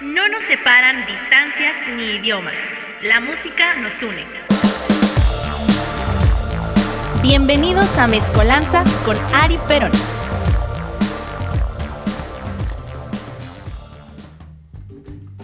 No nos separan distancias ni idiomas. La música nos une. Bienvenidos a Mezcolanza con Ari Perón.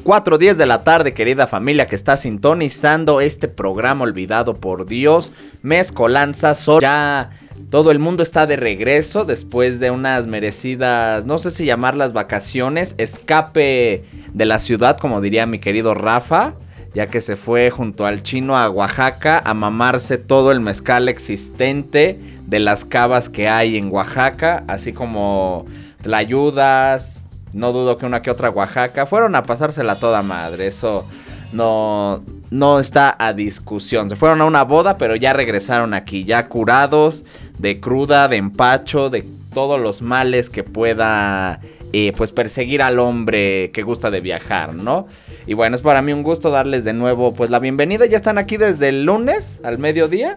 Cuatro días de la tarde, querida familia que está sintonizando este programa olvidado por Dios, Mezcolanza. Ya todo el mundo está de regreso después de unas merecidas, no sé si llamarlas vacaciones, escape de la ciudad, como diría mi querido Rafa, ya que se fue junto al chino a Oaxaca a mamarse todo el mezcal existente de las cavas que hay en Oaxaca, así como tlayudas, no dudo que una que otra Oaxaca. Fueron a pasársela toda madre. Eso no, no está a discusión. Se fueron a una boda, pero ya regresaron aquí. Ya curados de cruda, de empacho, de todos los males que pueda eh, pues perseguir al hombre que gusta de viajar, ¿no? Y bueno, es para mí un gusto darles de nuevo pues la bienvenida. Ya están aquí desde el lunes al mediodía.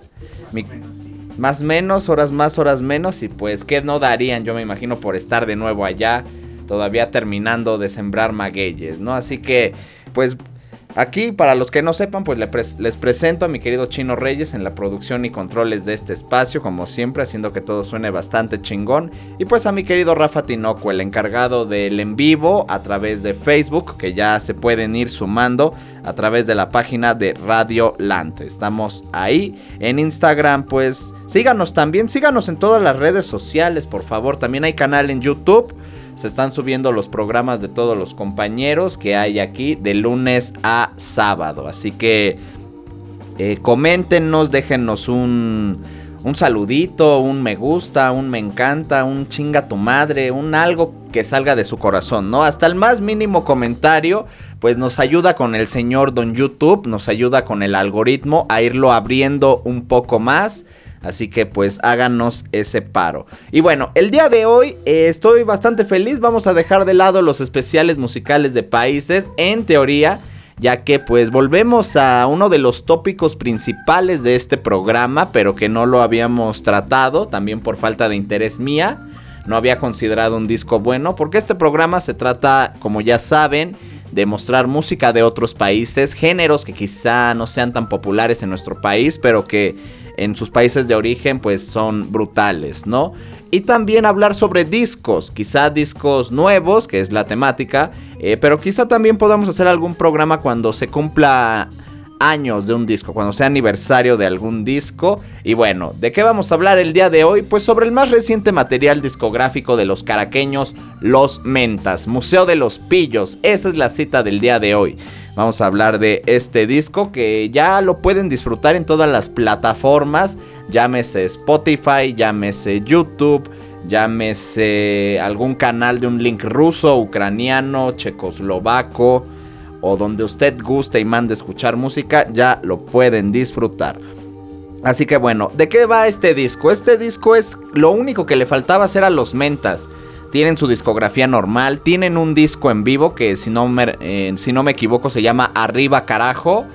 más menos, horas más, horas menos. Y pues, ¿qué no darían? Yo me imagino por estar de nuevo allá todavía terminando de sembrar magueyes, ¿no? Así que, pues Aquí, para los que no sepan, pues les presento a mi querido Chino Reyes en la producción y controles de este espacio, como siempre, haciendo que todo suene bastante chingón. Y pues a mi querido Rafa Tinoco, el encargado del en vivo a través de Facebook, que ya se pueden ir sumando a través de la página de Radio Lante. Estamos ahí. En Instagram, pues síganos también, síganos en todas las redes sociales, por favor. También hay canal en YouTube se están subiendo los programas de todos los compañeros que hay aquí de lunes a sábado. Así que eh, coméntenos, déjenos un, un saludito, un me gusta, un me encanta, un chinga tu madre, un algo que salga de su corazón, ¿no? Hasta el más mínimo comentario, pues nos ayuda con el señor Don YouTube, nos ayuda con el algoritmo a irlo abriendo un poco más. Así que pues háganos ese paro. Y bueno, el día de hoy eh, estoy bastante feliz. Vamos a dejar de lado los especiales musicales de países. En teoría ya que pues volvemos a uno de los tópicos principales de este programa, pero que no lo habíamos tratado, también por falta de interés mía, no había considerado un disco bueno, porque este programa se trata, como ya saben, de mostrar música de otros países, géneros que quizá no sean tan populares en nuestro país, pero que en sus países de origen pues son brutales, ¿no? Y también hablar sobre discos, quizá discos nuevos, que es la temática, eh, pero quizá también podamos hacer algún programa cuando se cumpla años de un disco, cuando sea aniversario de algún disco. Y bueno, ¿de qué vamos a hablar el día de hoy? Pues sobre el más reciente material discográfico de los caraqueños, Los Mentas, Museo de los Pillos. Esa es la cita del día de hoy. Vamos a hablar de este disco que ya lo pueden disfrutar en todas las plataformas, llámese Spotify, llámese YouTube, llámese algún canal de un link ruso, ucraniano, checoslovaco o donde usted guste y mande escuchar música, ya lo pueden disfrutar. Así que bueno, ¿de qué va este disco? Este disco es lo único que le faltaba hacer a los mentas. Tienen su discografía normal, tienen un disco en vivo que si no me, eh, si no me equivoco se llama Arriba Carajo.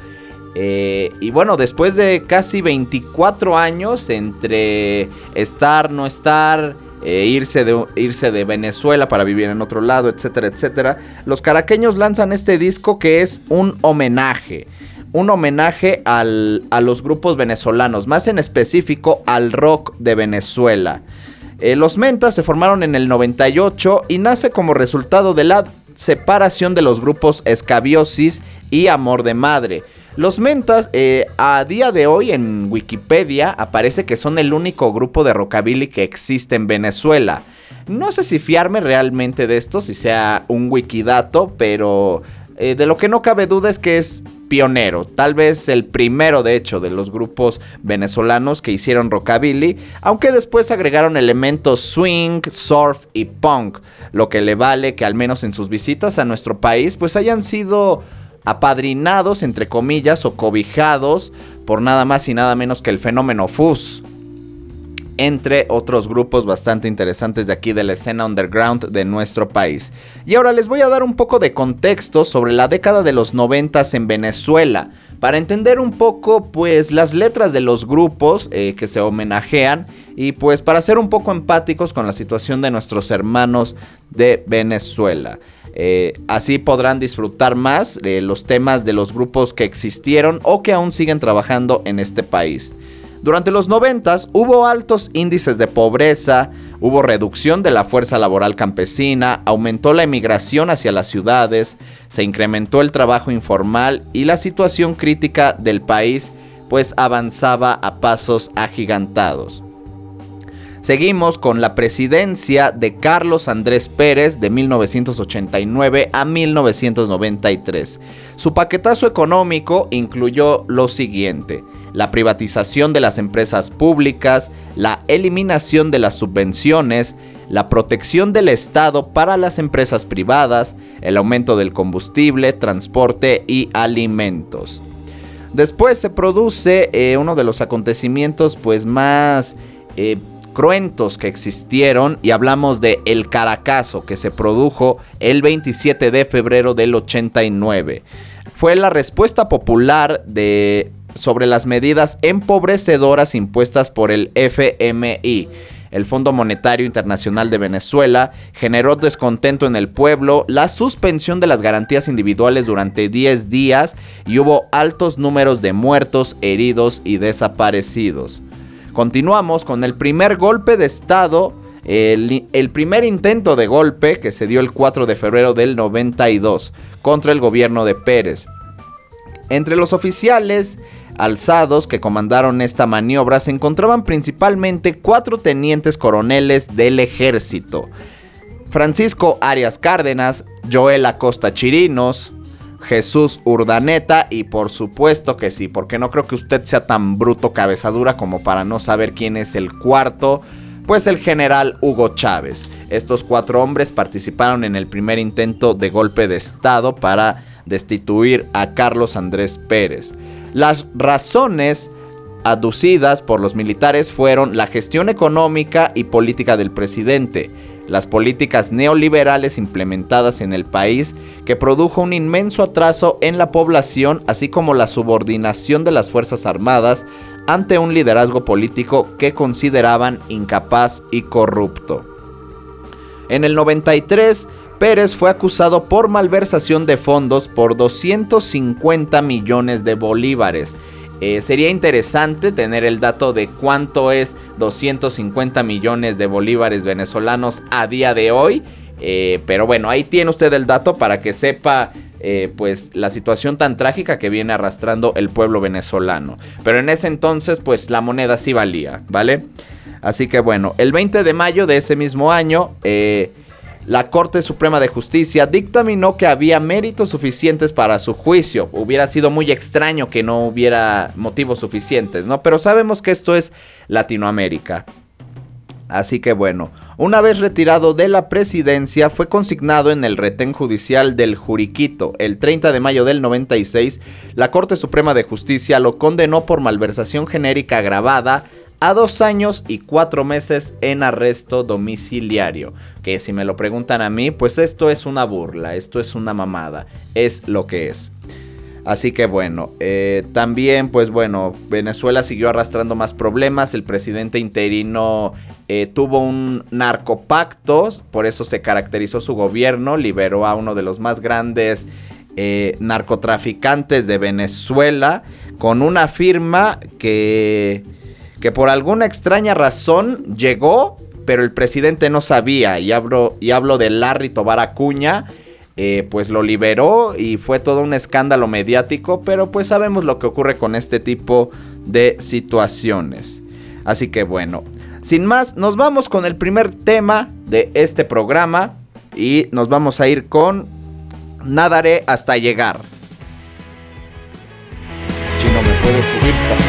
Eh, y bueno, después de casi 24 años entre estar, no estar, eh, irse, de, irse de Venezuela para vivir en otro lado, etcétera, etcétera. Los caraqueños lanzan este disco que es un homenaje. Un homenaje a los grupos venezolanos, más en específico al rock de Venezuela. Eh, los Mentas se formaron en el 98 y nace como resultado de la separación de los grupos Escabiosis y Amor de Madre. Los Mentas, eh, a día de hoy en Wikipedia aparece que son el único grupo de rockabilly que existe en Venezuela. No sé si fiarme realmente de esto, si sea un wikidato, pero eh, de lo que no cabe duda es que es pionero, tal vez el primero de hecho de los grupos venezolanos que hicieron rockabilly, aunque después agregaron elementos swing, surf y punk, lo que le vale que al menos en sus visitas a nuestro país pues hayan sido apadrinados, entre comillas, o cobijados por nada más y nada menos que el fenómeno Fuzz. Entre otros grupos bastante interesantes de aquí de la escena underground de nuestro país. Y ahora les voy a dar un poco de contexto sobre la década de los noventas en Venezuela. Para entender un poco pues las letras de los grupos eh, que se homenajean. Y pues para ser un poco empáticos con la situación de nuestros hermanos de Venezuela. Eh, así podrán disfrutar más de los temas de los grupos que existieron o que aún siguen trabajando en este país. Durante los 90 hubo altos índices de pobreza, hubo reducción de la fuerza laboral campesina, aumentó la emigración hacia las ciudades, se incrementó el trabajo informal y la situación crítica del país pues avanzaba a pasos agigantados. Seguimos con la presidencia de Carlos Andrés Pérez de 1989 a 1993. Su paquetazo económico incluyó lo siguiente la privatización de las empresas públicas, la eliminación de las subvenciones, la protección del Estado para las empresas privadas, el aumento del combustible, transporte y alimentos. Después se produce eh, uno de los acontecimientos pues más eh, cruentos que existieron y hablamos de El Caracazo que se produjo el 27 de febrero del 89. Fue la respuesta popular de sobre las medidas empobrecedoras impuestas por el FMI. El Fondo Monetario Internacional de Venezuela generó descontento en el pueblo, la suspensión de las garantías individuales durante 10 días y hubo altos números de muertos, heridos y desaparecidos. Continuamos con el primer golpe de Estado, el, el, primer intento de golpe que se dio el 4 de febrero del 92 contra el gobierno de Pérez. Entre los oficiales alzados que comandaron esta maniobra se encontraban principalmente cuatro tenientes coroneles del ejército. Francisco Arias Cárdenas, Joel Acosta Chirinos, Jesús Urdaneta y por supuesto que sí, porque no creo que usted sea tan bruto cabezadura como para no saber quién es el cuarto, pues el general Hugo Chávez. Estos cuatro hombres participaron en el primer intento de golpe de Estado para destituir a Carlos Andrés Pérez. Las razones aducidas por los militares fueron la gestión económica y política del presidente, las políticas neoliberales implementadas en el país que produjo un inmenso atraso en la población, así como la subordinación de las Fuerzas Armadas ante un liderazgo político que consideraban incapaz y corrupto. En el 93, Pérez fue acusado por malversación de fondos por 250 millones de bolívares. Eh, sería interesante tener el dato de cuánto es 250 millones de bolívares venezolanos a día de hoy. Eh, pero bueno, ahí tiene usted el dato para que sepa eh, pues la situación tan trágica que viene arrastrando el pueblo venezolano. Pero en ese entonces pues la moneda sí valía, ¿vale? Así que bueno, el 20 de mayo de ese mismo año la Corte Suprema de Justicia dictaminó que había méritos suficientes para su juicio. Hubiera sido muy extraño que no hubiera motivos suficientes, ¿no? Pero sabemos que esto es Latinoamérica. Así que bueno, una vez retirado de la presidencia fue consignado en el retén judicial del Juriquito. El 30 de mayo del 96, la Corte Suprema de Justicia lo condenó por malversación genérica agravada a dos años y cuatro meses en arresto domiciliario. Que si me lo preguntan a mí, pues esto es una burla, esto es una mamada, es lo que es. Así que bueno, eh, también pues bueno, Venezuela siguió arrastrando más problemas, el presidente interino eh, tuvo un narcopacto, por eso se caracterizó su gobierno, liberó a uno de los más grandes eh, narcotraficantes de Venezuela con una firma que que por alguna extraña razón llegó, pero el presidente no sabía. Y hablo, y hablo de Larry Tobar Acuña. Eh, pues lo liberó y fue todo un escándalo mediático, pero pues sabemos lo que ocurre con este tipo de situaciones. Así que bueno, sin más, nos vamos con el primer tema de este programa y nos vamos a ir con Nadaré hasta llegar. Si no me puedo subir.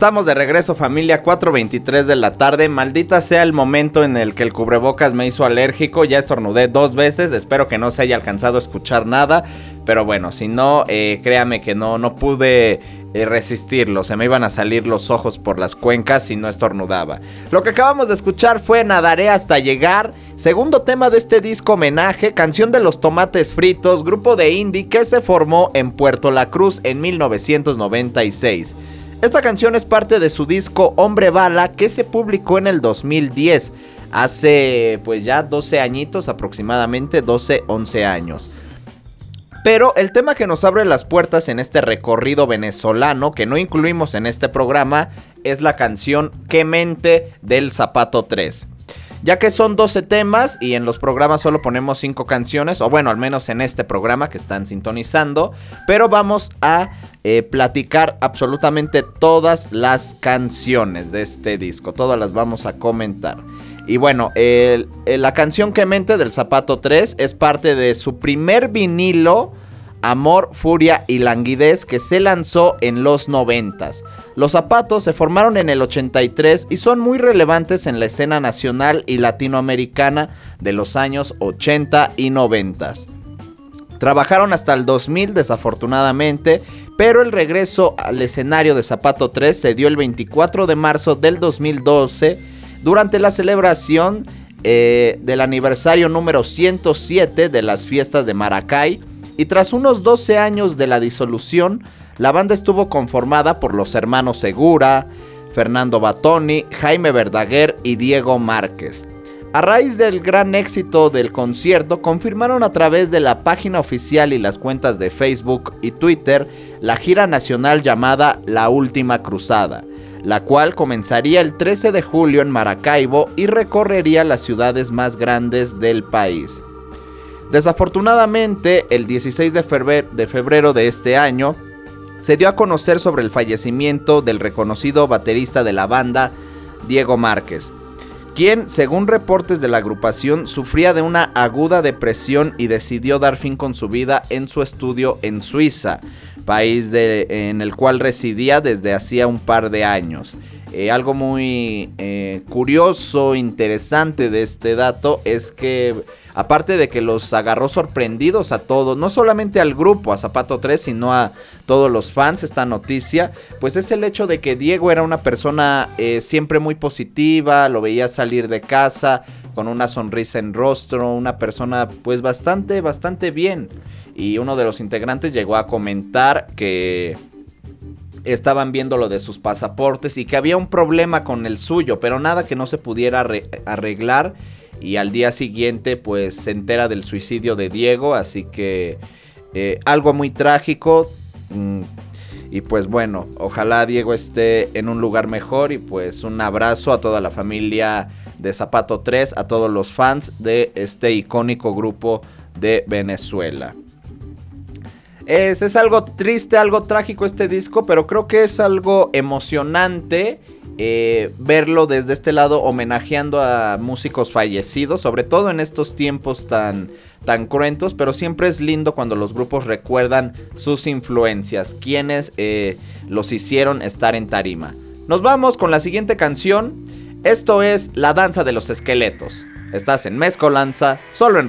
Estamos de regreso familia 4.23 de la tarde. Maldita sea el momento en el que el cubrebocas me hizo alérgico. Ya estornudé dos veces. Espero que no se haya alcanzado a escuchar nada. Pero bueno, si no, eh, créame que no, no pude eh, resistirlo. Se me iban a salir los ojos por las cuencas si no estornudaba. Lo que acabamos de escuchar fue Nadaré hasta llegar. Segundo tema de este disco homenaje, canción de los tomates fritos, grupo de indie que se formó en Puerto La Cruz en 1996. Esta canción es parte de su disco Hombre Bala que se publicó en el 2010, hace pues ya 12 añitos aproximadamente, 12, 11 años. Pero el tema que nos abre las puertas en este recorrido venezolano que no incluimos en este programa es la canción Que mente del Zapato 3 ya que son 12 temas y en los programas solo ponemos 5 canciones, o bueno, al menos en este programa que están sintonizando, pero vamos a eh, platicar absolutamente todas las canciones de este disco, todas las vamos a comentar. Y bueno, la canción que mente del Zapato 3 es parte de su primer vinilo Amor, Furia y Languidez que se lanzó en los 90. Los zapatos se formaron en el 83 y son muy relevantes en la escena nacional y latinoamericana de los años 80 y 90. Trabajaron hasta el 2000 desafortunadamente, pero el regreso al escenario de Zapato 3 se dio el 24 de marzo del 2012 durante la celebración eh, del aniversario número 107 de las fiestas de Maracay y tras unos 12 años de la disolución, la banda estuvo conformada por los hermanos Segura, Fernando Batoni, Jaime Verdaguer y Diego Márquez. A raíz del gran éxito del concierto, confirmaron a través de la página oficial y las cuentas de Facebook y Twitter la gira nacional llamada La Última Cruzada, la cual comenzaría el 13 de julio en Maracaibo y recorrería las ciudades más grandes del país. Desafortunadamente, el 16 de febrero, de este año, se dio a conocer sobre el fallecimiento del reconocido baterista de la banda, Diego Márquez, quien, según reportes de la agrupación, sufría de una aguda depresión y decidió dar fin con su vida en su estudio en Suiza, país en el cual residía desde hacía un par de años. Eh, algo muy eh, curioso, interesante de este dato es que aparte de que los agarró sorprendidos a todos, no solamente al grupo, a Zapato 3, sino a todos los fans esta noticia, pues es el hecho de que Diego era una persona eh, siempre muy positiva, lo veía salir de casa con una sonrisa en rostro, una persona pues bastante, bastante bien. Y uno de los integrantes llegó a comentar que estaban viendo lo de sus pasaportes y que había un problema con el suyo, pero nada que no se pudiera arreglar. Y al día siguiente pues se entera del suicidio de Diego, así que eh, algo muy trágico. Mm, y pues bueno, ojalá Diego esté en un lugar mejor y pues un abrazo a toda la familia de Zapato 3, a todos los fans de este icónico grupo de Venezuela. Es, algo triste, algo trágico este disco, pero creo que es algo emocionante eh, verlo desde este lado homenajeando a músicos fallecidos, sobre todo en estos tiempos tan, tan cruentos, pero siempre es lindo cuando los grupos recuerdan sus influencias, quienes eh, los hicieron estar en tarima. Nos vamos con la siguiente canción, esto es La Danza de los Esqueletos. Estás en Mezcolanza, solo en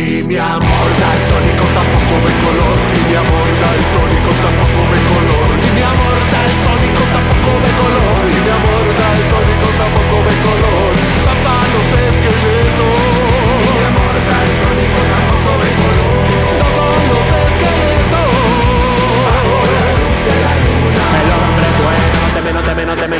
Y mi amor daltónico tampoco ve color. Mi amor daltónico tampoco ve color. Y mi amor daltónico tampoco ve color. Y mi amor daltónico tampoco ve color. Papá los esqueletos. Mi amor tampoco ve color. El hombre bueno, no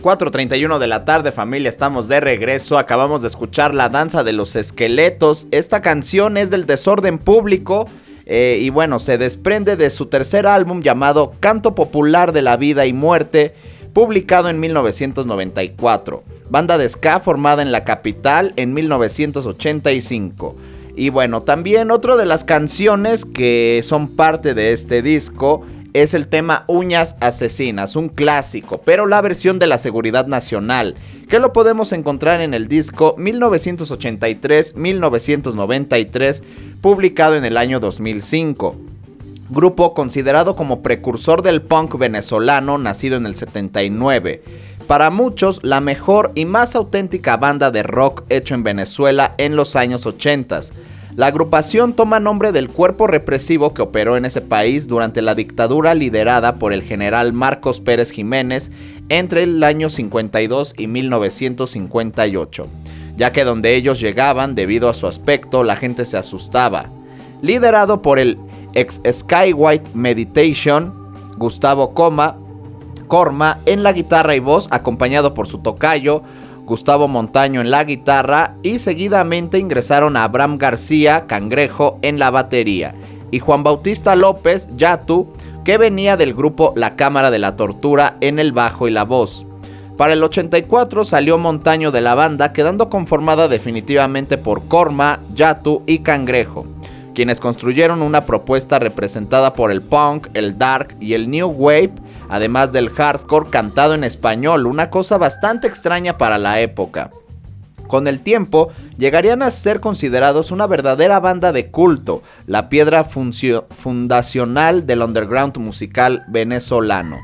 4.31 de la tarde familia, estamos de regreso, acabamos de escuchar La Danza de los Esqueletos, esta canción es del desorden público eh, y bueno, se desprende de su tercer álbum llamado Canto Popular de la Vida y Muerte, publicado en 1994, banda de ska formada en la capital en 1985. Y bueno, también otra de las canciones que son parte de este disco es el tema Uñas Asesinas, un clásico, pero la versión de la Seguridad Nacional, que lo podemos encontrar en el disco 1983-1993, publicado en el año 2005. Grupo considerado como precursor del punk venezolano, nacido en el 79. Para muchos, la mejor y más auténtica banda de rock hecho en Venezuela en los años 80 la agrupación toma nombre del cuerpo represivo que operó en ese país durante la dictadura liderada por el general Marcos Pérez Jiménez entre el año 52 y 1958, ya que donde ellos llegaban, debido a su aspecto, la gente se asustaba. Liderado por el ex Skywhite Meditation, Gustavo Coma, Corma en la guitarra y voz, acompañado por su tocayo, Gustavo Montaño en la guitarra y seguidamente ingresaron a Abraham García Cangrejo en la batería y Juan Bautista López Yatu que venía del grupo La Cámara de la Tortura en el bajo y la voz. Para el 84 salió Montaño de la banda quedando conformada definitivamente por Corma, Yatu y Cangrejo, quienes construyeron una propuesta representada por el punk, el dark y el new wave además del hardcore cantado en español, una cosa bastante extraña para la época. Con el tiempo, llegarían a ser considerados una verdadera banda de culto, la piedra fundacional del underground musical venezolano.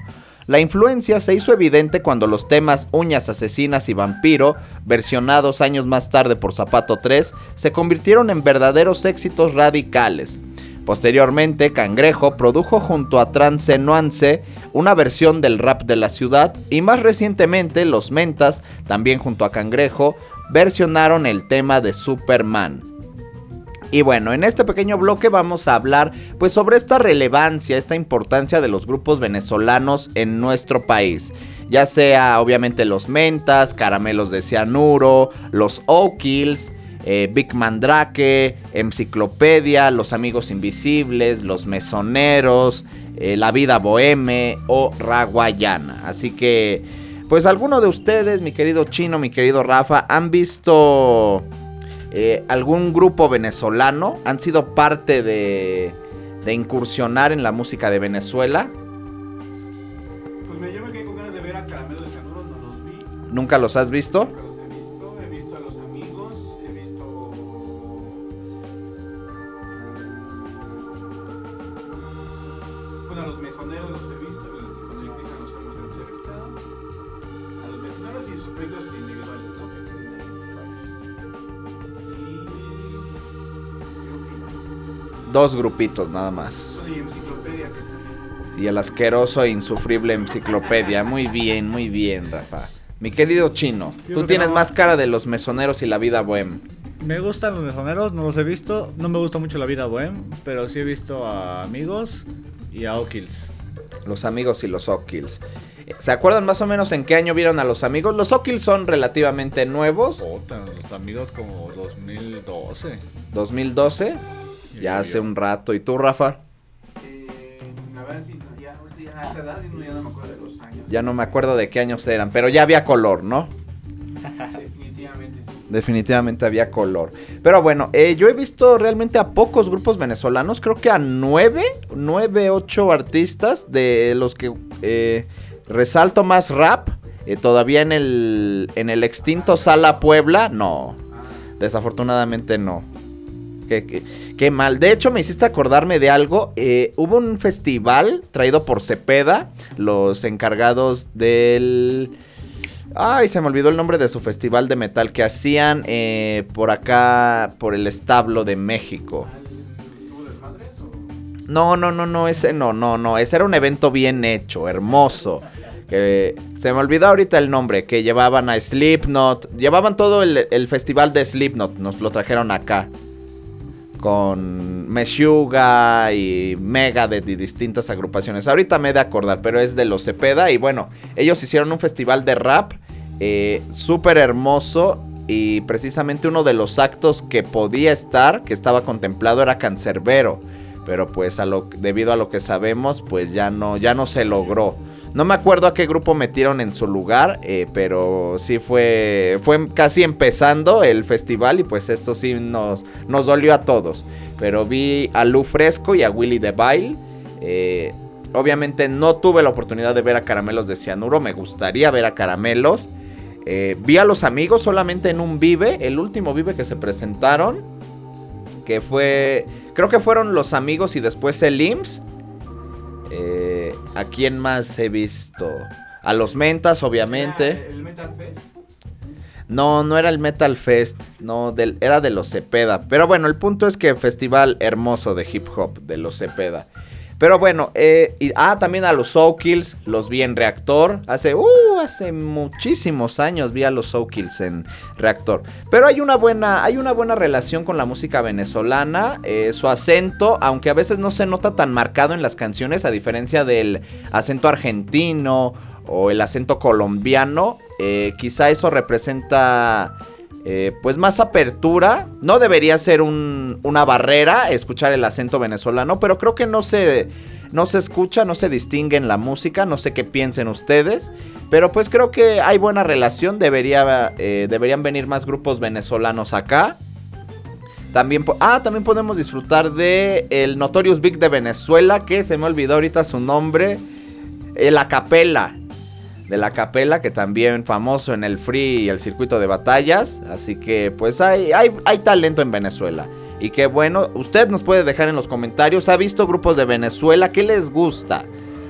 La influencia se hizo evidente cuando los temas Uñas Asesinas y Vampiro, versionados años más tarde por Zapato 3, se convirtieron en verdaderos éxitos radicales. Posteriormente, Cangrejo produjo junto a Trance Nuance una versión del rap de la ciudad y más recientemente Los Mentas, también junto a Cangrejo, versionaron el tema de Superman. Y bueno, en este pequeño bloque vamos a hablar pues sobre esta relevancia, esta importancia de los grupos venezolanos en nuestro país. Ya sea obviamente los Mentas, Caramelos de Cianuro, los O'Kills, eh, Big Mandrake, Enciclopedia, Los Amigos Invisibles, Los Mesoneros, eh, La Vida Boheme o Raguayana. Así que, pues alguno de ustedes, mi querido Chino, mi querido Rafa, han visto eh, algún grupo venezolano, han sido parte de, de incursionar en la música de Venezuela. Pues me, con ganas de ver a Caramelo de Canuro, no los vi. ¿Nunca los has visto? Dos grupitos nada más. Y el asqueroso e insufrible enciclopedia. Muy bien, muy bien, Rafa. Mi querido chino, tú tienes más cara de los mesoneros y la vida bohem. Me gustan los mesoneros, no los he visto. No me gusta mucho la vida bohem, pero sí he visto a amigos y a O'Kills. Los amigos y los O'Kills. ¿Se acuerdan más o menos en qué año vieron a los amigos? Los O'Kills son relativamente nuevos. los amigos como 2012. ¿2012? Ya hace un rato. ¿Y tú, Rafa? Eh, ya, edad ya no me acuerdo de los años. Ya no me acuerdo de qué años eran, pero ya había color, ¿no? Definitivamente. Definitivamente había color. Pero bueno, eh, yo he visto realmente a pocos grupos venezolanos, creo que a nueve, nueve, ocho artistas de los que eh, resalto más rap. todavía en el, en el extinto Sala Puebla, no. Ah. Desafortunadamente no. Qué, mal. De hecho, me hiciste acordarme de algo. Eh, hubo un festival traído por Cepeda, los encargados del... Ay, se me olvidó el nombre de su festival de metal que hacían eh, por acá, por el establo de México. No, no, no, no, ese no, no, no. Ese era un evento bien hecho, hermoso. Se me olvidó ahorita el nombre, que llevaban a Slipknot, llevaban todo el festival de Slipknot, nos lo trajeron acá con Meshuga y Megadeth y distintas agrupaciones. Ahorita me he de acordar, pero es de los Cepeda. Y bueno, ellos hicieron un festival de rap eh, súper hermoso. Y precisamente uno de los actos que podía estar, que estaba contemplado, era Cancerbero. Pero pues a lo, debido a lo que sabemos, pues ya no, ya no se logró. No me acuerdo a qué grupo metieron en su lugar, eh, pero sí fue, fue casi empezando el festival y pues esto sí nos, nos dolió a todos. Pero vi a Lu Fresco y a Willy DeVille. Eh, obviamente no tuve la oportunidad de ver a Caramelos de Cianuro, me gustaría ver a Caramelos. Eh, vi a los amigos solamente en un Vive, el último Vive que se presentaron, que fue, creo que fueron los amigos y después el IMSS. Eh, ¿A quién más he visto? A los Mentas, obviamente. ¿El Metal Fest? No, no era el Metal Fest, no, del, era de los Cepeda. Pero bueno, el punto es que festival hermoso de hip hop de los Cepeda. Pero bueno, eh, ah, también a los Soul Kills, los vi en Reactor. Hace, uh, hace muchísimos años vi a los Soul Kills en Reactor. Pero hay una buena, hay una buena relación con la música venezolana. eh, su acento, aunque a veces no se nota tan marcado en las canciones, a diferencia del acento argentino o el acento colombiano, eh, quizá eso representa eh, pues más apertura. No debería ser un- una barrera escuchar el acento venezolano, pero creo que no se, no se escucha, no se distingue en la música. No sé qué piensen ustedes, pero pues creo que hay buena relación. Debería, eh, deberían venir más grupos venezolanos acá. También, ah, también podemos disfrutar de el Notorious Big de Venezuela, que se me olvidó ahorita su nombre. El Acapella. De la Capela, que también famoso en el free y el circuito de batallas. Así que pues hay, hay, hay talento en Venezuela. Y qué bueno, usted nos puede dejar en los comentarios, ¿ha visto grupos de Venezuela? ¿Qué les gusta?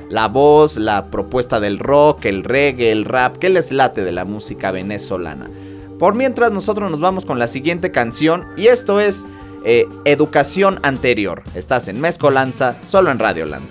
La voz, la propuesta del rock, el reggae, el rap, ¿qué les late de la música venezolana? Por mientras nosotros nos vamos con la siguiente canción y esto es eh, Educación Anterior. Estás en Mezcolanza, solo en Radioland.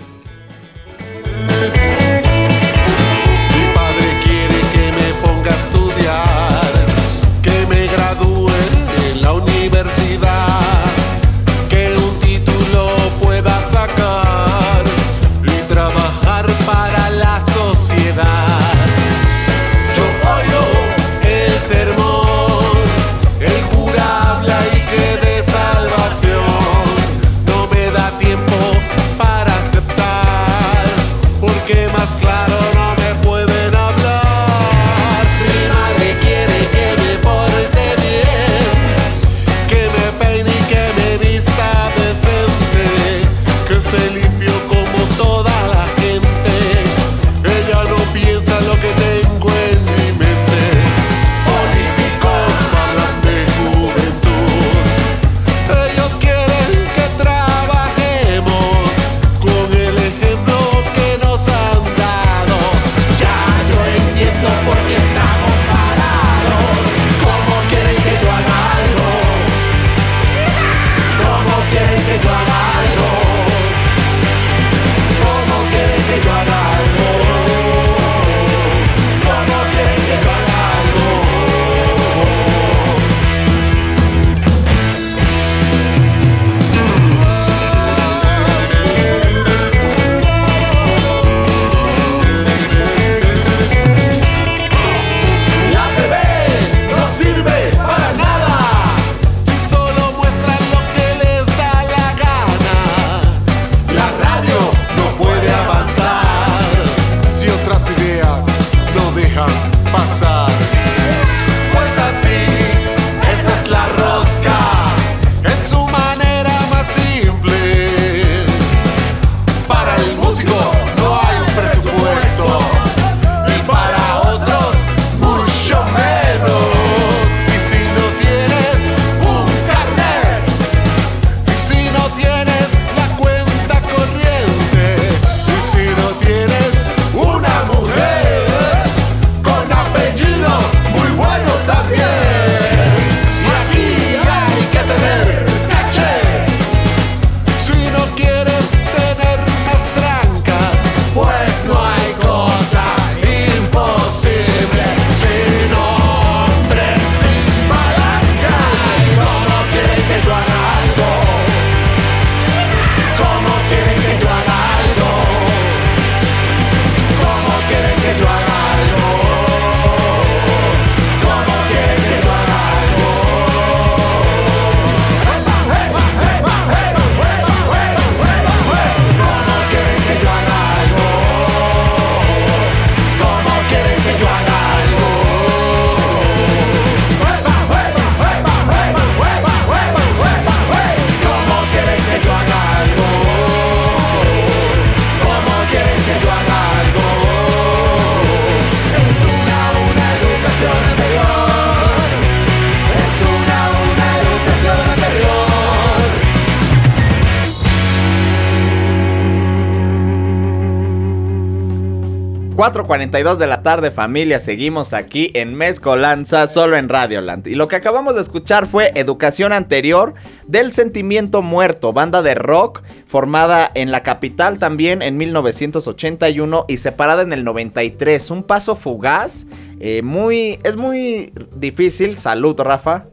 4.42 de la tarde familia, seguimos aquí en Mezcolanza, solo en Radioland. Y lo que acabamos de escuchar fue Educación Anterior del Sentimiento Muerto, banda de rock formada en la capital también en 1981 y separada en el 93. Un paso fugaz, eh, muy, es muy difícil. Salud, Rafa.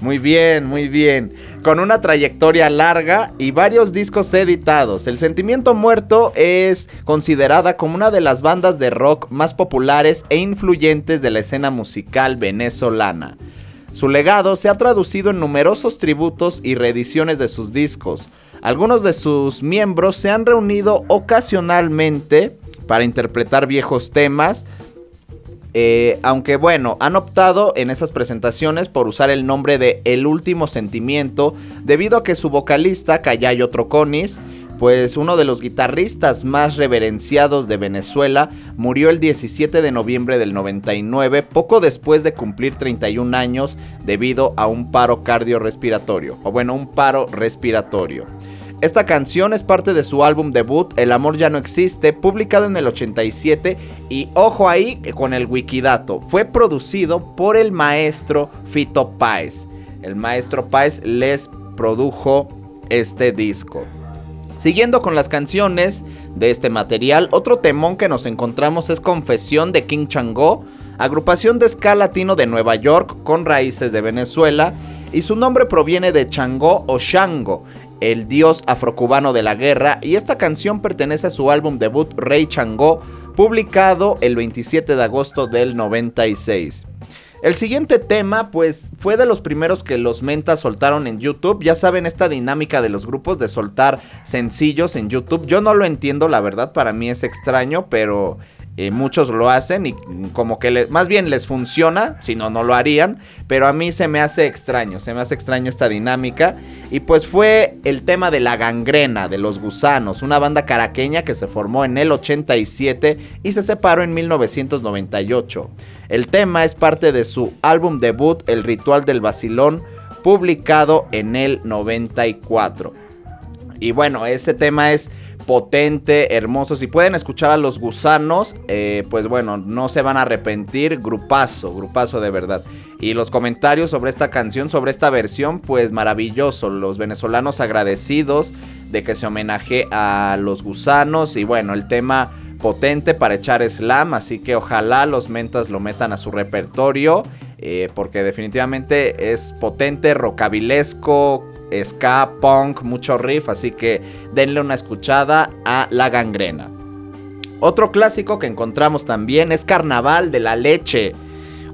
Muy bien, muy bien. Con una trayectoria larga y varios discos editados. El Sentimiento Muerto es considerada como una de las bandas de rock más populares e influyentes de la escena musical venezolana. Su legado se ha traducido en numerosos tributos y reediciones de sus discos. Algunos de sus miembros se han reunido ocasionalmente para interpretar viejos temas, eh, aunque bueno, han optado en esas presentaciones por usar el nombre de El Último Sentimiento, debido a que su vocalista, Callayo Troconis, pues uno de los guitarristas más reverenciados de Venezuela murió el 17 de noviembre del 99, poco después de cumplir 31 años debido a un paro cardiorrespiratorio, o bueno, un paro respiratorio. Esta canción es parte de su álbum debut El amor ya no existe, publicado en el 87 y ojo ahí con el wikidato, fue producido por el maestro Fito Páez. El maestro Páez les produjo este disco. Siguiendo con las canciones de este material, otro temón que nos encontramos es Confesión de King Changó, agrupación de ska latino de Nueva York con raíces de Venezuela, y su nombre proviene de Changó o Shango, el dios afrocubano de la guerra, y esta canción pertenece a su álbum debut Rey Changó, publicado el 27 de agosto del 96. El siguiente tema, pues, fue de los primeros que los mentas soltaron en YouTube. Ya saben esta dinámica de los grupos de soltar sencillos en YouTube. Yo no lo entiendo, la verdad, para mí es extraño, pero muchos lo hacen y como que más bien les funciona, si no, no lo harían. Pero a mí se me hace extraño, se me hace extraño esta dinámica. Y pues fue el tema de la gangrena, de los gusanos, una banda caraqueña que se formó en el 87 y se separó en 1998. El tema es parte de su álbum debut El Ritual del Basilón, publicado en el 94. Y bueno, este tema es potente, hermoso. Si pueden escuchar a los gusanos, eh, pues bueno, no se van a arrepentir. Grupazo, grupazo de verdad. Y los comentarios sobre esta canción, sobre esta versión, pues maravilloso. Los venezolanos agradecidos de que se homenaje a los gusanos. Y bueno, el tema potente para echar slam, así que ojalá los mentas lo metan a su repertorio, eh, porque definitivamente es potente, rocabilesco, ska, punk, mucho riff, así que denle una escuchada a La Gangrena. Otro clásico que encontramos también es Carnaval de la Leche,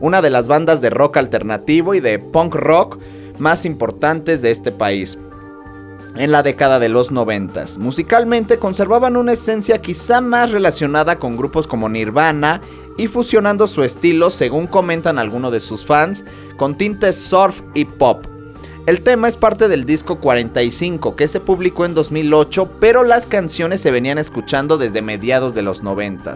una de las bandas de rock alternativo y de punk rock más importantes de este país en la década de los 90. Musicalmente conservaban una esencia quizá más relacionada con grupos como Nirvana y fusionando su estilo, según comentan algunos de sus fans, con tintes surf y pop. El tema es parte del disco 45 que se publicó en 2008, pero las canciones se venían escuchando desde mediados de los 90.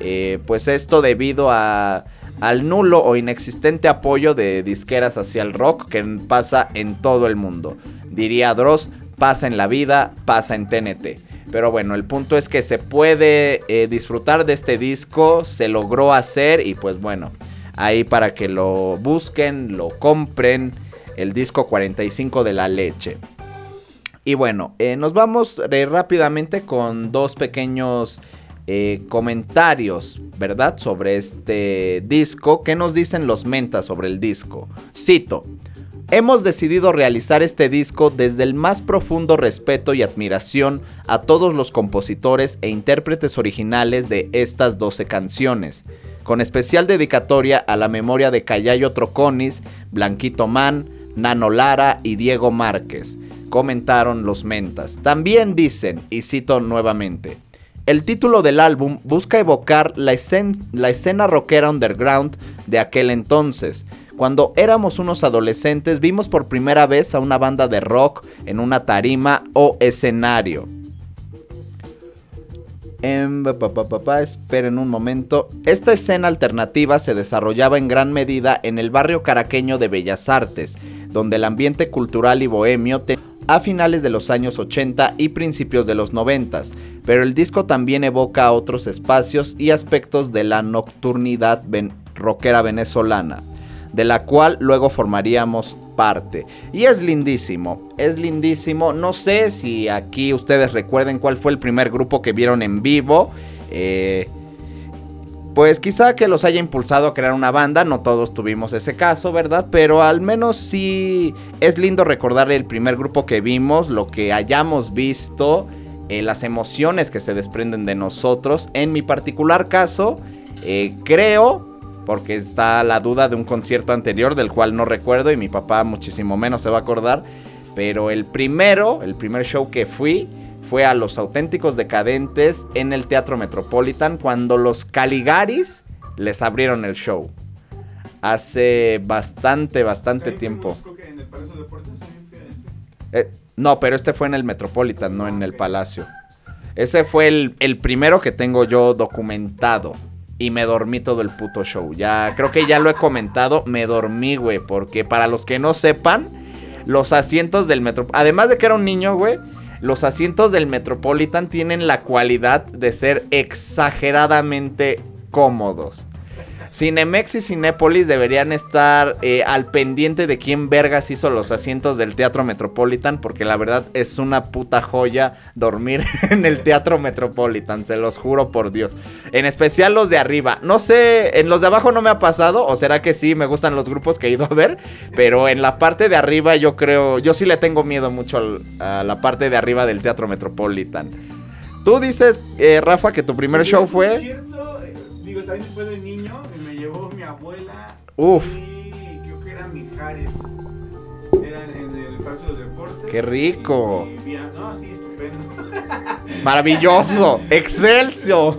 Eh, pues esto debido a al nulo o inexistente apoyo de disqueras hacia el rock que pasa en todo el mundo. Diría Dross, pasa en la vida, pasa en TNT. Pero bueno, el punto es que se puede eh, disfrutar de este disco, se logró hacer y pues bueno, ahí para que lo busquen, lo compren, el disco 45 de la leche. Y bueno, eh, nos vamos eh, rápidamente con dos pequeños comentarios, ¿verdad? Sobre este disco. ¿Qué nos dicen los mentas sobre el disco? Cito. Hemos decidido realizar este disco desde el más profundo respeto y admiración a todos los compositores e intérpretes originales de estas 12 canciones, con especial dedicatoria a la memoria de Callayo Troconis, Blanquito Man, Nano Lara y Diego Márquez, comentaron los mentas. También dicen, y cito nuevamente, el título del álbum busca evocar la, escena rockera underground de aquel entonces, cuando éramos unos adolescentes vimos por primera vez a una banda de rock en una tarima o escenario. Em, esperen un momento. Esta escena alternativa se desarrollaba en gran medida en el barrio caraqueño de Bellas Artes, donde el ambiente cultural y bohemio a finales de los años 80 y principios de los 90, pero el disco también evoca otros espacios y aspectos de la nocturnidad ven- rockera venezolana, de la cual luego formaríamos parte. Y es lindísimo, es lindísimo. No sé si aquí ustedes recuerden cuál fue el primer grupo que vieron en vivo. Eh, pues quizá que los haya impulsado a crear una banda, no todos tuvimos ese caso, ¿verdad? Pero al menos sí es lindo recordar el primer grupo que vimos, lo que hayamos visto, eh, las emociones que se desprenden de nosotros. En mi particular caso, eh, creo, porque está la duda de un concierto anterior del cual no recuerdo y mi papá muchísimo menos se va a acordar, pero el primero, el primer show que fui, fue a Los Auténticos Decadentes en el Teatro Metropolitan cuando los Caligaris les abrieron el show. Hace bastante, bastante tiempo. en el Palacio de Deportes. Eh, no, pero este fue en el Metropolitan, no en el Palacio. Ese fue el, el primero que tengo yo documentado. Y me dormí todo el puto show. Ya, creo que ya lo he comentado. Me dormí, güey. Porque para los que no sepan, los asientos del Metro. Además de que era un niño, güey. Los asientos del Metropolitan tienen la cualidad de ser exageradamente cómodos. Cinemex y Cinépolis deberían estar eh, al pendiente de quién vergas hizo los asientos del Teatro Metropolitan, porque la verdad es una puta joya dormir en el Teatro Metropolitan, se los juro por Dios. En especial los de arriba. No sé, en los de abajo no me ha pasado, o será que sí, me gustan los grupos que he ido a ver, pero en la parte de arriba yo creo, yo sí le tengo miedo mucho al- a la parte de arriba del Teatro Metropolitan. Tú dices, eh, Rafa, que tu primer show fue... también fue de niño, y me llevó mi abuela. Uf. Y creo que era Mijares. Era en el Palacio de los Deportes. ¡Qué rico! Y a- no, sí, estupendo. Maravilloso, excelso. O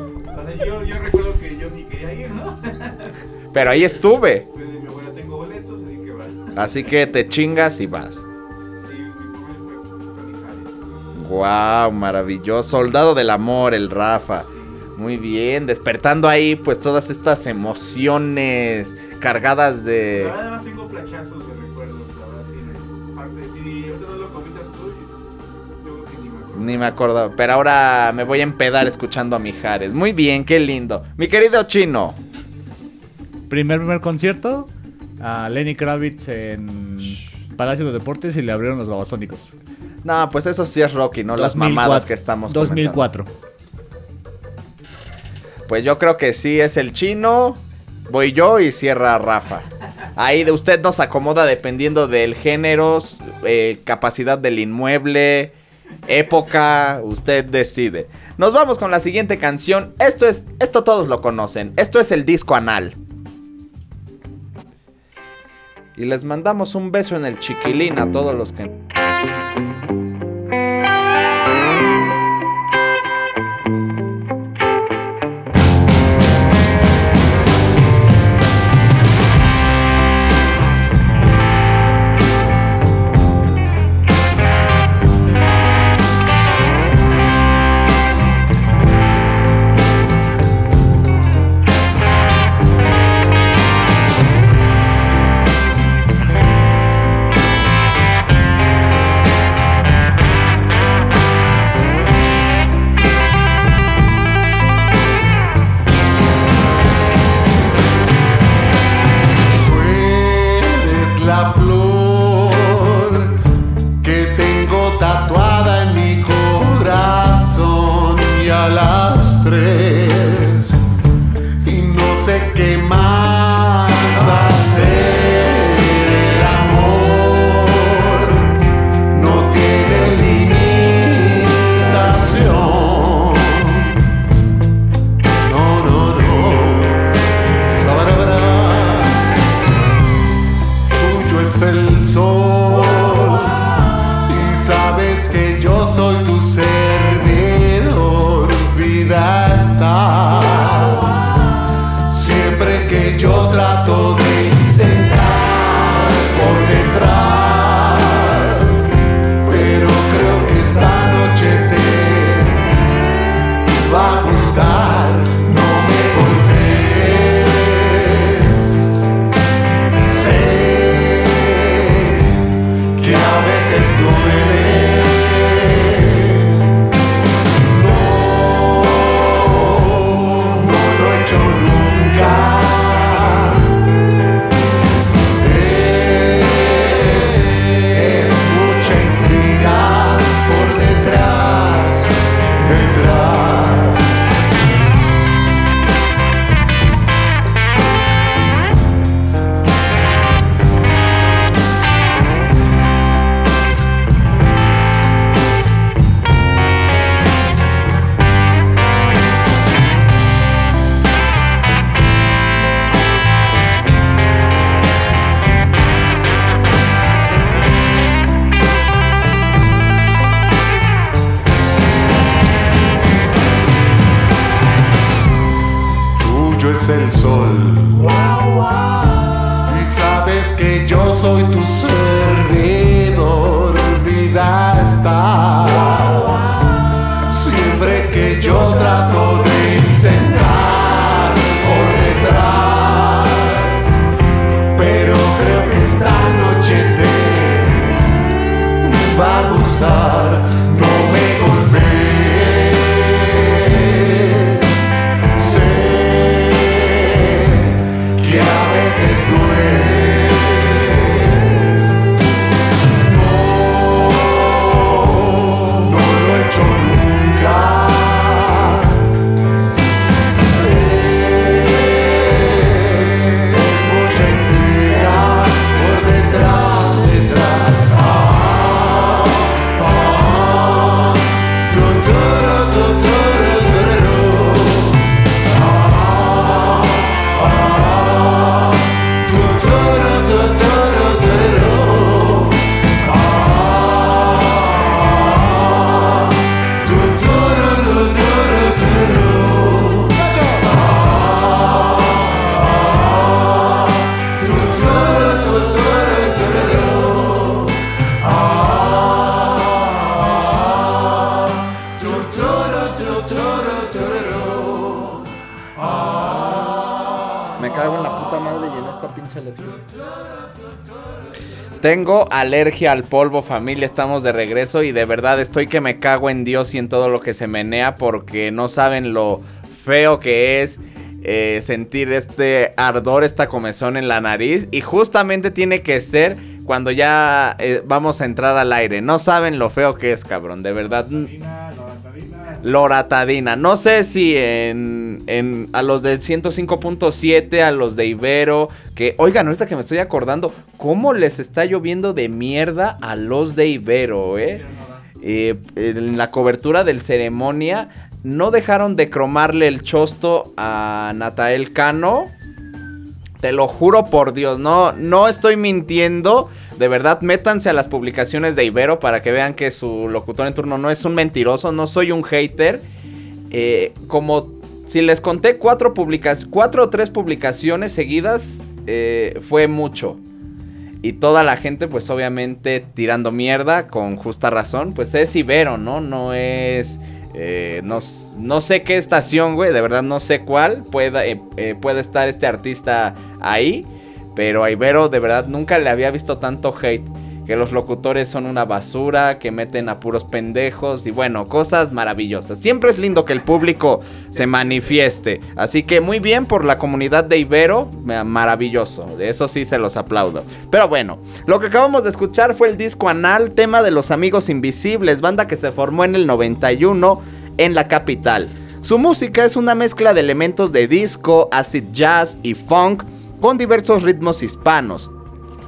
sea, yo, yo recuerdo que yo ni quería ir, ¿no? Pero ahí estuve. De mi abuela, tengo boletos, así que va. Así que te chingas y vas. Wow, maravilloso. Soldado del amor, el Rafa. Muy bien, despertando ahí pues todas estas emociones cargadas de... verdad, además tengo flashazos de recuerdos, la verdad, sí. de Parte, si ahorita no lo comentas tú, yo creo que ni me acuerdo. Ni me acuerdo, pero ahora me voy a empedar escuchando a Mijares. Muy bien, qué lindo. Mi querido chino. Primer, primer concierto a Lenny Kravitz en Palacio de los Deportes y le abrieron los babasónicos. No, pues eso sí es Rocky, no las 2004, mamadas que estamos comentando. 2004. Pues yo creo que sí es el chino. Voy yo y cierra Rafa. Ahí de usted nos acomoda dependiendo del género, eh, capacidad del inmueble, época, usted decide. Nos vamos con la siguiente canción. Esto es, esto todos lo conocen. Esto es el disco anal. Y les mandamos un beso en el chiquilín a todos los que... Tengo alergia al polvo, familia. Estamos de regreso y de verdad estoy que me cago en Dios y en todo lo que se menea porque no saben lo feo que es eh, sentir este ardor, esta comezón en la nariz. Y justamente tiene que ser cuando ya eh, vamos a entrar al aire. No saben lo feo que es, cabrón. De verdad. Loratadina. No sé si en, en- a los de 105.7, a los de Ibero, que oigan, ahorita que me estoy acordando, cómo les está lloviendo de mierda a los de Ibero, eh. Eh, en la cobertura del ceremonia no dejaron de cromarle el chosto a Natael Cano. Te lo juro por Dios, no, no estoy mintiendo. De verdad, métanse a las publicaciones de Ibero para que vean que su locutor en turno no es un mentiroso, no soy un hater. Eh, como si les conté cuatro, cuatro o tres publicaciones seguidas, eh, fue mucho. Y toda la gente, pues obviamente tirando mierda, con justa razón, pues es Ibero, ¿no? No es... eh, no, no sé qué estación, güey, de verdad no sé cuál pueda, puede estar este artista ahí. Pero a Ibero de verdad nunca le había visto tanto hate. Que los locutores son una basura, que meten a puros pendejos y bueno, cosas maravillosas. Siempre es lindo que el público se manifieste. Así que muy bien por la comunidad de Ibero, ma- maravilloso. De eso sí se los aplaudo. Pero bueno, lo que acabamos de escuchar fue el disco anal, tema de los amigos invisibles, banda que se formó en el 91 en la capital. Su música es una mezcla de elementos de disco, acid jazz y funk con diversos ritmos hispanos.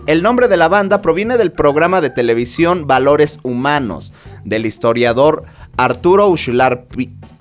El nombre de la banda proviene del programa de televisión Valores Humanos, del historiador Arturo Uslar,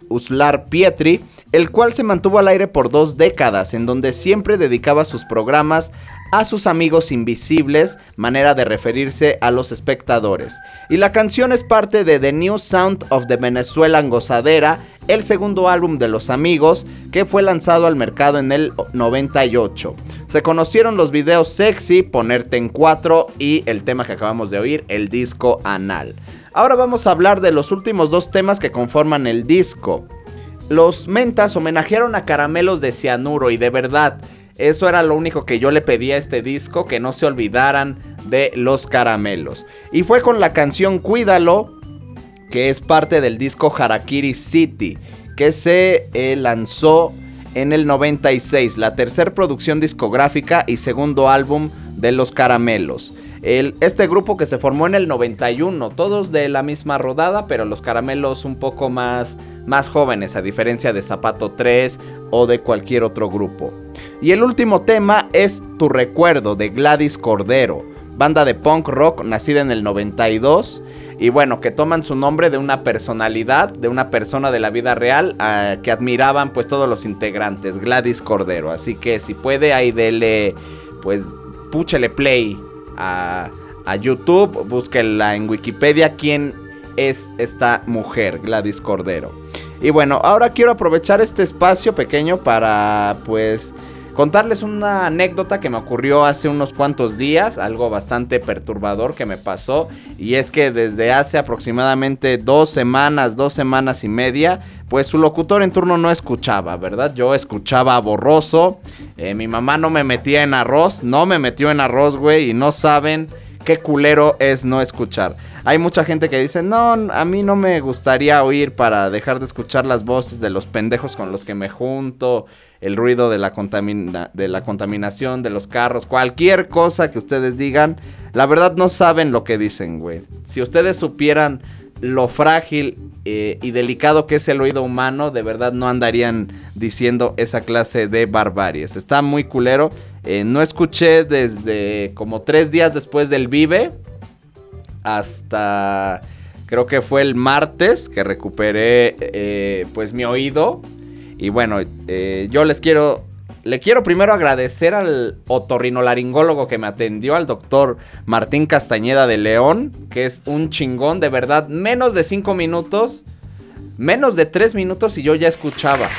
Uslar Pietri, el cual se mantuvo al aire por dos décadas, en donde siempre dedicaba sus programas a sus amigos invisibles, manera de referirse a los espectadores. Y la canción es parte de The New Sound of the Venezuelan Gozadera, el segundo álbum de los amigos que fue lanzado al mercado en el 98. Se conocieron los videos Sexy, Ponerte en Cuatro y el tema que acabamos de oír, el disco Anal. Ahora vamos a hablar de los últimos dos temas que conforman el disco. Los mentas homenajearon a caramelos de cianuro y de verdad, eso era lo único que yo le pedía a este disco, que no se olvidaran de los caramelos. Y fue con la canción Cuídalo, que es parte del disco Harakiri City, que se eh, lanzó en el 96, la tercera producción discográfica y segundo álbum de Los Caramelos. El- este grupo que se formó en el 91, todos de la misma rodada, pero los caramelos un poco más, más jóvenes, a diferencia de Zapato 3 o de cualquier otro grupo. Y el último tema es Tu Recuerdo de Gladys Cordero, banda de punk rock nacida en el 92 y bueno, que toman su nombre de una personalidad, de una persona de la vida real que admiraban pues todos los integrantes, Gladys Cordero. Así que si puede ahí dele, pues púchele play a, a YouTube, búsquela en Wikipedia quién es esta mujer, Gladys Cordero. Y bueno, ahora quiero aprovechar este espacio pequeño para pues contarles una anécdota que me ocurrió hace unos cuantos días, algo bastante perturbador que me pasó, y es que desde hace aproximadamente dos semanas, dos semanas y media, pues su locutor en turno no escuchaba, ¿verdad? Yo escuchaba borroso, eh, mi mamá no me metía en arroz, no me metió en arroz, güey, y no saben qué culero es no escuchar. Hay mucha gente que dice, no, a mí no me gustaría oír para dejar de escuchar las voces de los pendejos con los que me junto, el ruido de la, contaminación de los carros, cualquier cosa que ustedes digan, la verdad no saben lo que dicen, güey. Si ustedes supieran lo frágil eh, y delicado que es el oído humano, de verdad no andarían diciendo esa clase de barbaries. Está muy culero. Eh, no escuché desde como tres días después del Vive hasta creo que fue el martes que recuperé eh, pues mi oído. Y bueno, eh, yo les quiero le quiero primero agradecer al otorrinolaringólogo que me atendió, al doctor Martín Castañeda de León, que es un chingón, de verdad, menos de cinco minutos, menos de tres minutos y yo ya escuchaba.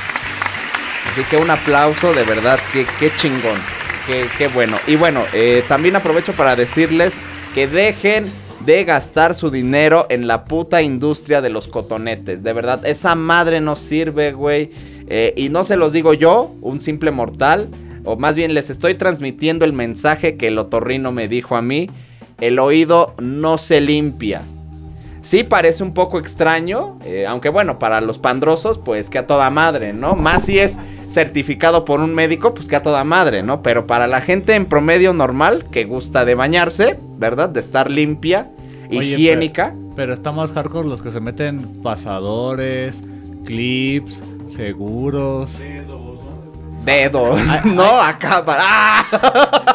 Así que un aplauso, de verdad, que qué chingón, qué, bueno. Y bueno, eh, también aprovecho para decirles que dejen de gastar su dinero en la puta industria de los cotonetes. De verdad, esa madre no sirve, güey. Eh, y no se los digo yo, un simple mortal. O más bien les estoy transmitiendo el mensaje que el otorrino me dijo a mí. El oído no se limpia. Sí parece un poco extraño, eh, aunque bueno, para los pandrosos, pues que a toda madre, ¿no? Más si es certificado por un médico, pues que a toda madre, ¿no? Pero para la gente en promedio normal, que gusta de bañarse, ¿verdad? De estar limpia, Oye, higiénica. Pero, pero está más hardcore los que se meten pasadores, clips, seguros. Dedos, Ay, no, acá para... ¡Ah!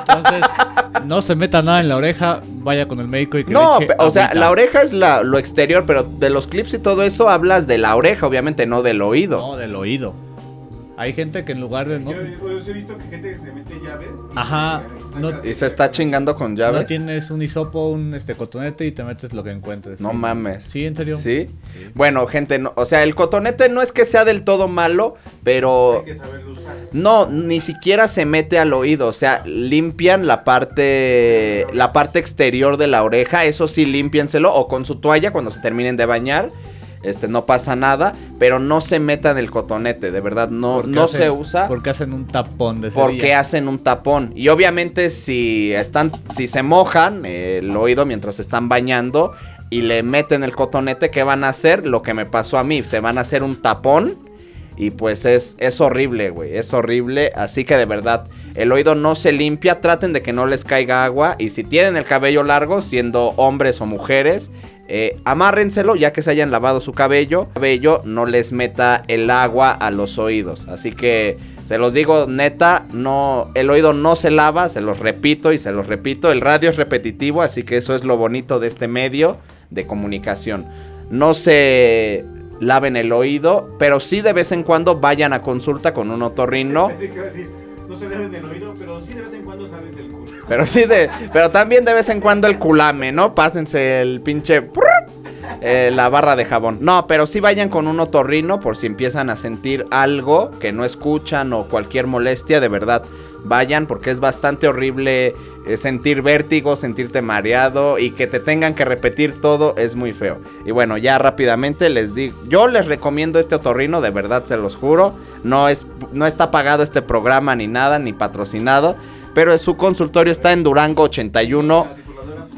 Entonces, no se meta nada en la oreja, vaya con el médico y que No, le eche o sea, la oreja es la- lo exterior, pero de los clips y todo eso hablas de la oreja, obviamente, no del oído. No, del oído. Hay gente que en lugar de no, Yo, yo he visto que gente que se mete llaves. Ajá, se- no- Y se está chingando con no llaves. tienes un hisopo, un este cotonete y te metes lo que encuentres. No Sí. mames. Sí, en serio. ¿Sí? Bueno, gente, no- o sea, el cotonete no es que sea del todo malo, pero Hay que saberlo usar. no, ni siquiera se mete al oído, o sea, limpian la parte la parte exterior de la oreja, eso sí límpienselo o con su toalla cuando se terminen de bañar. Este no pasa nada, pero no se metan el cotonete, de verdad no no hacen- se usa Porque hacen un tapón de porque hacen un tapón. Y obviamente si están, si se mojan eh, el oído mientras se están bañando y le meten el cotonete, ¿qué van a hacer? Lo que me pasó a mí, se van a hacer un tapón. Y pues es, es horrible, güey, es horrible. Así que de verdad, el oído no se limpia, traten de que no les caiga agua. Y si tienen el cabello largo, siendo hombres o mujeres, eh, amárrenselo ya que se hayan lavado su cabello. Cabello no les meta el agua a los oídos. Así que se los digo neta, no, el oído no se lava, se los repito y se los repito. El radio es repetitivo, así que eso es lo bonito de este medio de comunicación. No se laven el oído, pero sí de vez en cuando vayan a consulta con un otorrino. No se laven del oído, pero sí de vez en cuando sales del culo. Pero sí de, pero también de vez en cuando el culame, ¿no? Pásense el pinche eh, la barra de jabón. No, pero sí vayan con un otorrino por si empiezan a sentir algo que no escuchan o cualquier molestia, de verdad. Vayan porque es bastante horrible eh, sentir vértigo, sentirte mareado y que te tengan que repetir todo es muy feo. Y bueno, ya rápidamente les digo, yo les recomiendo este otorrino, de verdad se los juro. No es no está pagado este programa ni nada ni patrocinado, pero su consultorio está en Durango 81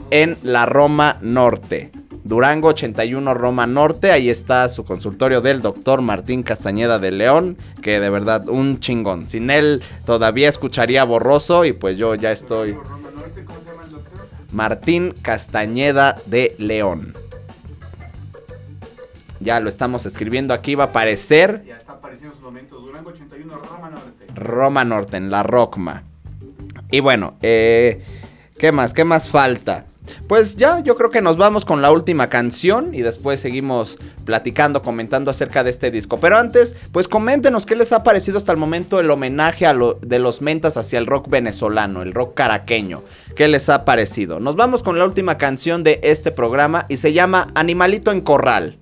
en la Roma Norte. Durango 81 Roma Norte, ahí está su consultorio del doctor Martín Castañeda de León, que de verdad un chingón. Sin él todavía escucharía borroso y pues yo ya estoy Roma Norte, ¿cómo se llama el doctor? Martín Castañeda de León. Ya lo estamos escribiendo aquí, va a aparecer Ya está apareciendo en sus momentos. Durango 81, Roma Norte. Roma Norte, en la Rockma. Y bueno, eh, ¿qué más? ¿Qué más falta? Pues ya, yo creo que nos vamos con la última canción y después seguimos platicando, comentando acerca de este disco. Pero antes, pues coméntenos qué les ha parecido hasta el momento el homenaje de los mentas hacia el rock venezolano, el rock caraqueño. ¿Qué les ha parecido? Nos vamos con la última canción de este programa y se llama Animalito en Corral.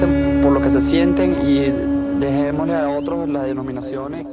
Por lo que se sienten y dejémosle a otros las denominaciones.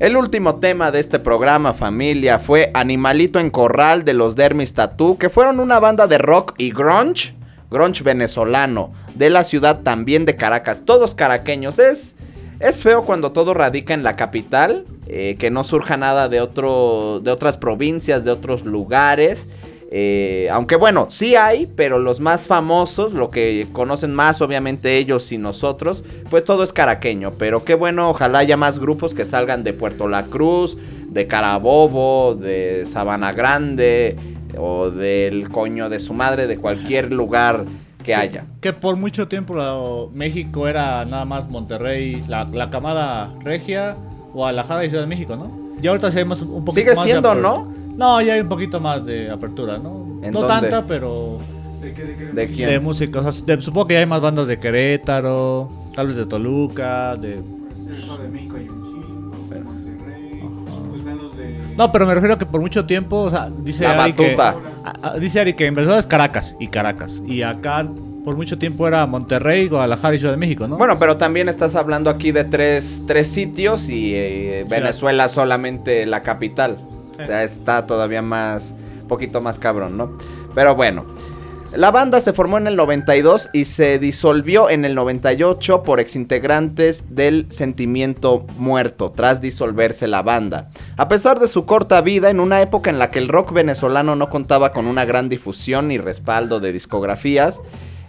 El último tema de este programa, familia, fue Animalito en Corral de los Dermis Tattoo, que fueron una banda de rock y grunge, grunge venezolano, de la ciudad también de Caracas, todos caraqueños. Es, es feo cuando todo radica en la capital, eh, que no surja nada de, otro, de otras provincias, de otros lugares. Eh, aunque bueno, sí hay, pero los más famosos, lo que conocen más obviamente ellos y nosotros, pues todo es caraqueño. Pero qué bueno, ojalá haya más grupos que salgan de Puerto La Cruz, de Carabobo, de Sabana Grande o del coño de su madre, de cualquier lugar que haya. Que por mucho tiempo México era nada más Monterrey, la, la camada regia, Guadalajara y Ciudad de México, ¿no? Y ahorita sí hay más, un poquito Sigue más siendo, ¿no? No, ya hay un poquito más de apertura, ¿no? ¿En No dónde? tanta, pero ¿De qué, de qué? ¿De quién? de música. O sea, de- supongo que ya hay más bandas de Querétaro, tal vez de Toluca, de... México hay un pues de... No, pero me refiero a que por mucho tiempo, o sea, dice La Ari que... batuta. a- a- dice Ari que en Venezuela es Caracas y Caracas. Y acá por mucho tiempo era Monterrey, Guadalajara y Ciudad de México, ¿no? Bueno, pero también estás hablando aquí de tres, tres sitios y eh, Venezuela solamente la capital. Sea, está todavía más, poquito más cabrón, ¿no? Pero bueno. La banda se formó en el 92 y se disolvió en el 98 por exintegrantes del Sentimiento Muerto, tras disolverse la banda. A pesar de su corta vida, en una época en la que el rock venezolano no contaba con una gran difusión ni respaldo de discografías,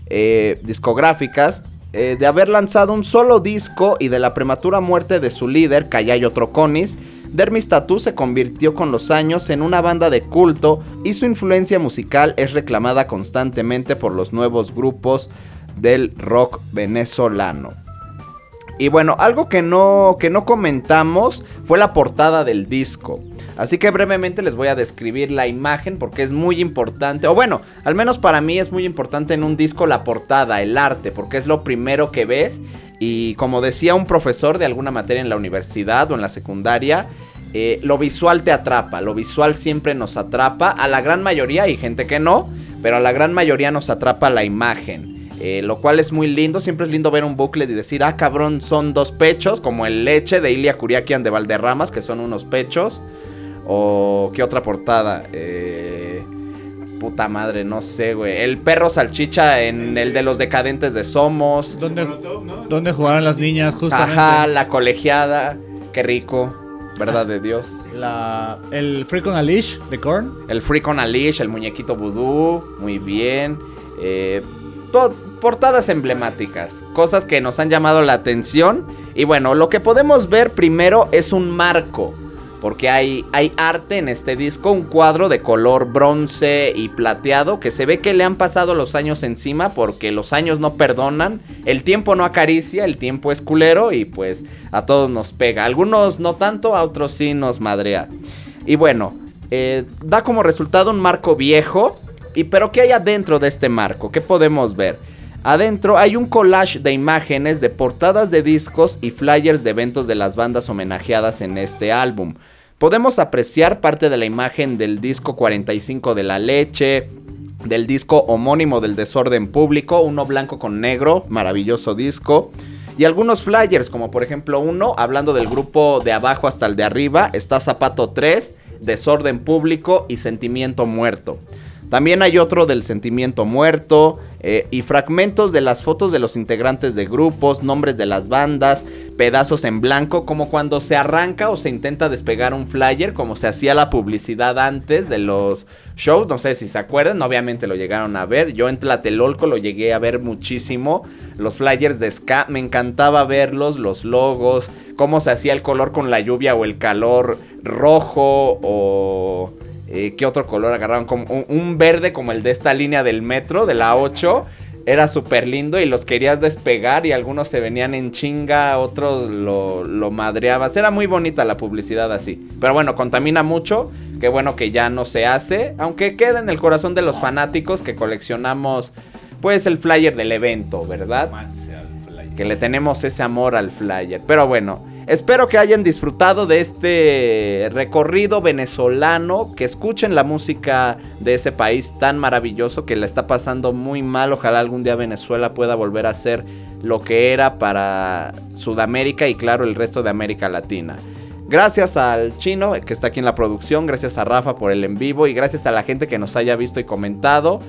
eh, discográficas eh, de haber lanzado un solo disco y de la prematura muerte de su líder, Callayo Troconis, Dermis Tattoo se convirtió con los años en una banda de culto y su influencia musical es reclamada constantemente por los nuevos grupos del rock venezolano. Y bueno, algo que no, que no comentamos fue la portada del disco. Así que brevemente les voy a describir la imagen porque es muy importante. O bueno, al menos para mí es muy importante en un disco la portada, el arte, porque es lo primero que ves. Y como decía un profesor de alguna materia en la universidad o en la secundaria, eh, lo visual te atrapa, lo visual siempre nos atrapa. A la gran mayoría, hay gente que no, pero a la gran mayoría nos atrapa la imagen. Eh, lo cual es muy lindo, siempre es lindo ver un booklet y decir, ah cabrón, son dos pechos, como el leche de Ilia Curiaquian de Valderramas, que son unos pechos. O qué otra portada, eh, puta madre, no sé, güey. El perro salchicha en el de los decadentes de Somos. ¿Dónde. ¿Dónde jugaban las niñas justamente? Ajá, la colegiada, qué rico, verdad de Dios. La, el Freak on a Leash de Korn. El Freak on a Leash, el muñequito vudú, muy bien. Eh, portadas emblemáticas, cosas que nos han llamado la atención. Y bueno, lo que podemos ver primero es un marco, porque hay, hay arte en este disco, un cuadro de color bronce y plateado que se ve que le han pasado los años encima porque los años no perdonan, el tiempo no acaricia, el tiempo es culero y pues a todos nos pega. Algunos no tanto, a otros sí nos madrea. Y bueno, eh, da como resultado un marco viejo. Y pero ¿qué hay adentro de este marco? ¿Qué podemos ver? Adentro hay un collage de imágenes de portadas de discos y flyers de eventos de las bandas homenajeadas en este álbum. Podemos apreciar parte de la imagen del disco 45 de la leche, del disco homónimo del desorden público, uno blanco con negro, maravilloso disco. Y algunos flyers, como por ejemplo uno, hablando del grupo de abajo hasta el de arriba, está Zapato 3, Desorden Público y Sentimiento Muerto. También hay otro del Sentimiento Muerto eh, y fragmentos de las fotos de los integrantes de grupos, nombres de las bandas, pedazos en blanco, como cuando se arranca o se intenta despegar un flyer, como se hacía la publicidad antes de los shows. No sé si se acuerdan, obviamente lo llegaron a ver. Yo en Tlatelolco lo llegué a ver muchísimo. Los flyers de Ska, me encantaba verlos, los logos, cómo se hacía el color con la lluvia o el calor rojo o... eh, ¿Qué otro color agarraron? Como un, un verde como el de esta línea del metro, de la 8. Era súper lindo y los querías despegar y algunos se venían en chinga, otros lo, lo madreabas. Era muy bonita la publicidad así. Pero bueno, contamina mucho. Qué bueno que ya no se hace. Aunque queda en el corazón de los fanáticos que coleccionamos pues el flyer del evento, ¿verdad? que le tenemos ese amor al flyer. Pero bueno, espero que hayan disfrutado de este recorrido venezolano, que escuchen la música de ese país tan maravilloso que le está pasando muy mal. Ojalá algún día Venezuela pueda volver a ser lo que era para Sudamérica y claro el resto de América Latina. Gracias al chino que está aquí en la producción, gracias a Rafa por el en vivo y gracias a la gente que nos haya visto y comentado.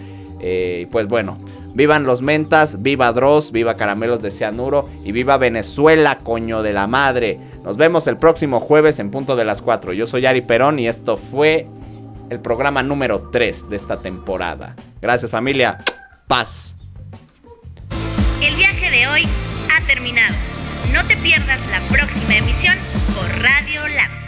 Eh, pues bueno, vivan los mentas, viva Dross, viva Caramelos de Cianuro y viva Venezuela, coño de la madre. Nos vemos el próximo jueves en punto de las 4. Yo soy Ari Perón y esto fue el programa número 3 de esta temporada. Gracias familia, paz. El viaje de hoy ha terminado. No te pierdas la próxima emisión por Radio Lab.